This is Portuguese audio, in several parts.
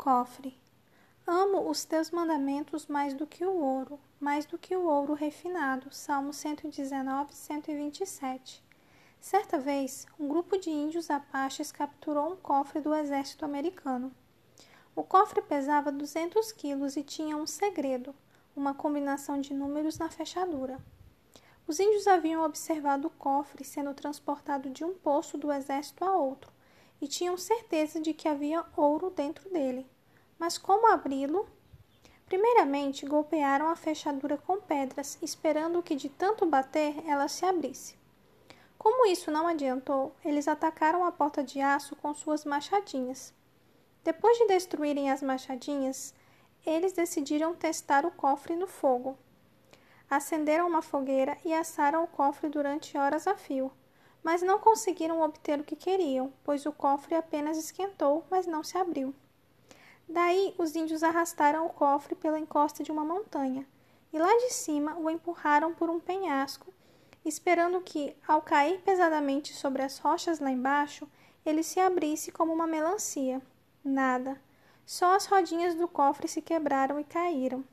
cofre. Amo os teus mandamentos mais do que o ouro, mais do que o ouro refinado. Salmo 119, 127. Certa vez, um grupo de índios apaches capturou um cofre do exército americano. O cofre pesava 200 quilos e tinha um segredo, uma combinação de números na fechadura. Os índios haviam observado o cofre sendo transportado de um posto do exército a outro e tinham certeza de que havia ouro dentro dele. Mas como abri-lo? Primeiramente, golpearam a fechadura com pedras, esperando que de tanto bater ela se abrisse. Como isso não adiantou, eles atacaram a porta de aço com suas machadinhas. Depois de destruírem as machadinhas, eles decidiram testar o cofre no fogo. Acenderam uma fogueira e assaram o cofre durante horas a fio, mas não conseguiram obter o que queriam, pois o cofre apenas esquentou, mas não se abriu. Daí os índios arrastaram o cofre pela encosta de uma montanha, e lá de cima o empurraram por um penhasco, esperando que, ao cair pesadamente sobre as rochas lá embaixo, ele se abrisse como uma melancia. Nada. Só as rodinhas do cofre se quebraram e caíram.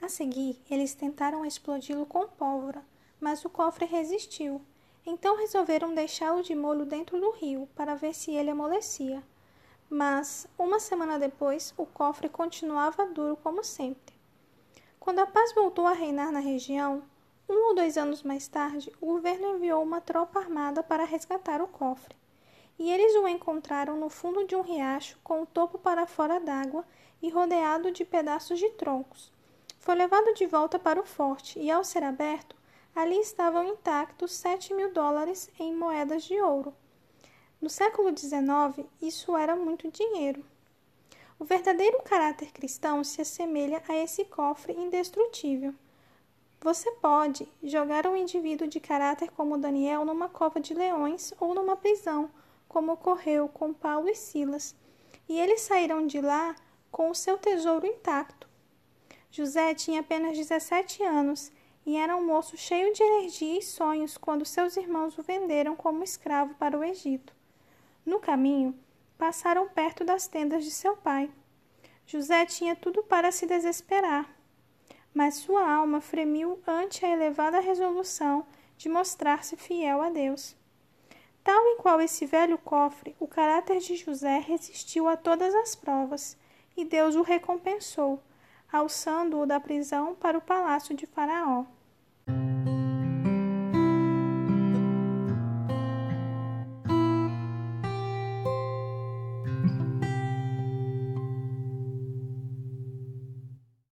A seguir, eles tentaram explodi-lo com pólvora, mas o cofre resistiu então resolveram deixá-lo de molho dentro do rio para ver se ele amolecia. Mas, uma semana depois, o cofre continuava duro como sempre. Quando a paz voltou a reinar na região, um ou dois anos mais tarde, o governo enviou uma tropa armada para resgatar o cofre. E eles o encontraram no fundo de um riacho, com o topo para fora d'água e rodeado de pedaços de troncos. Foi levado de volta para o forte e, ao ser aberto, ali estavam intactos sete mil dólares em moedas de ouro. No século XIX, isso era muito dinheiro. O verdadeiro caráter cristão se assemelha a esse cofre indestrutível. Você pode jogar um indivíduo de caráter como Daniel numa cova de leões ou numa prisão, como ocorreu com Paulo e Silas, e eles saíram de lá com o seu tesouro intacto. José tinha apenas 17 anos e era um moço cheio de energia e sonhos quando seus irmãos o venderam como escravo para o Egito. No caminho, passaram perto das tendas de seu pai. José tinha tudo para se desesperar, mas sua alma fremiu ante a elevada resolução de mostrar-se fiel a Deus. Tal e qual esse velho cofre, o caráter de José resistiu a todas as provas, e Deus o recompensou alçando-o da prisão para o palácio de Faraó.